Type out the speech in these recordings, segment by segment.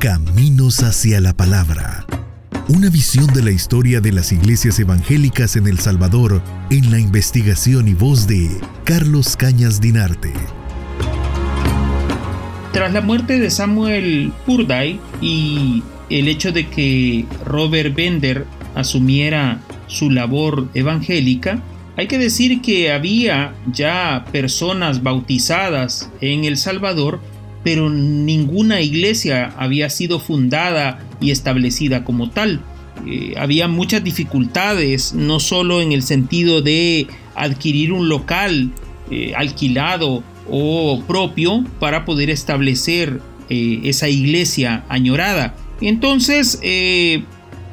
Caminos hacia la Palabra. Una visión de la historia de las iglesias evangélicas en El Salvador en la investigación y voz de Carlos Cañas Dinarte. Tras la muerte de Samuel Purday y el hecho de que Robert Bender asumiera su labor evangélica, hay que decir que había ya personas bautizadas en El Salvador pero ninguna iglesia había sido fundada y establecida como tal. Eh, había muchas dificultades, no solo en el sentido de adquirir un local eh, alquilado o propio para poder establecer eh, esa iglesia añorada. Entonces,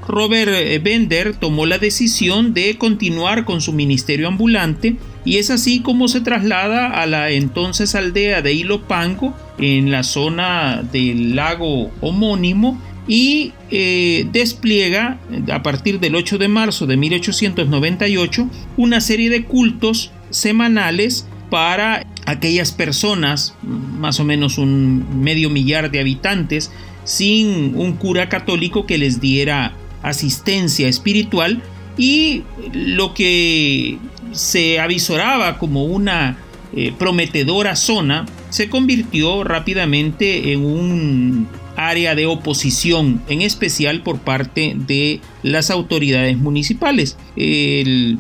Robert Bender tomó la decisión de continuar con su ministerio ambulante y es así como se traslada a la entonces aldea de Ilopango en la zona del lago homónimo y eh, despliega a partir del 8 de marzo de 1898 una serie de cultos semanales para aquellas personas, más o menos un medio millar de habitantes, sin un cura católico que les diera asistencia espiritual y lo que se avisoraba como una eh, prometedora zona se convirtió rápidamente en un área de oposición, en especial por parte de las autoridades municipales. El,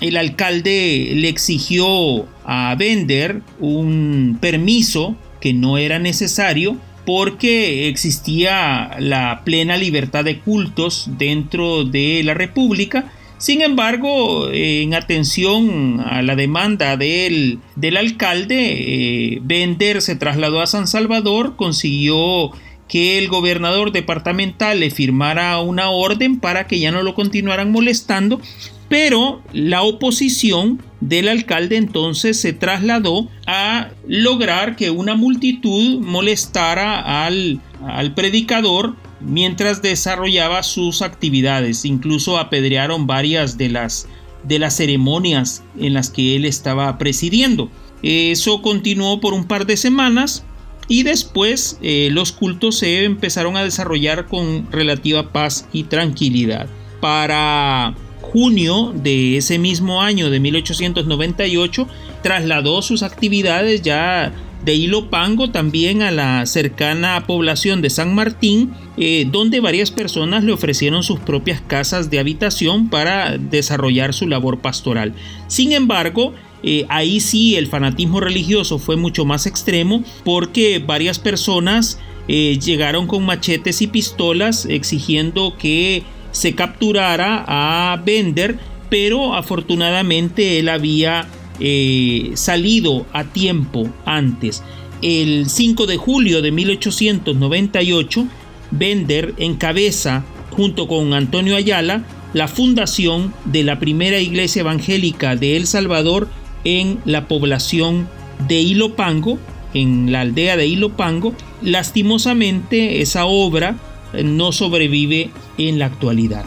el alcalde le exigió a Bender un permiso que no era necesario porque existía la plena libertad de cultos dentro de la República. Sin embargo, en atención a la demanda del, del alcalde, eh, Bender se trasladó a San Salvador, consiguió que el gobernador departamental le firmara una orden para que ya no lo continuaran molestando, pero la oposición del alcalde entonces se trasladó a lograr que una multitud molestara al, al predicador mientras desarrollaba sus actividades. Incluso apedrearon varias de las, de las ceremonias en las que él estaba presidiendo. Eso continuó por un par de semanas y después eh, los cultos se empezaron a desarrollar con relativa paz y tranquilidad. Para junio de ese mismo año de 1898 trasladó sus actividades ya de Ilopango también a la cercana población de San Martín, eh, donde varias personas le ofrecieron sus propias casas de habitación para desarrollar su labor pastoral. Sin embargo, eh, ahí sí el fanatismo religioso fue mucho más extremo porque varias personas eh, llegaron con machetes y pistolas exigiendo que se capturara a Bender, pero afortunadamente él había eh, salido a tiempo antes. El 5 de julio de 1898, Bender encabeza, junto con Antonio Ayala, la fundación de la primera iglesia evangélica de El Salvador en la población de Ilopango, en la aldea de Ilopango. Lastimosamente, esa obra no sobrevive en la actualidad.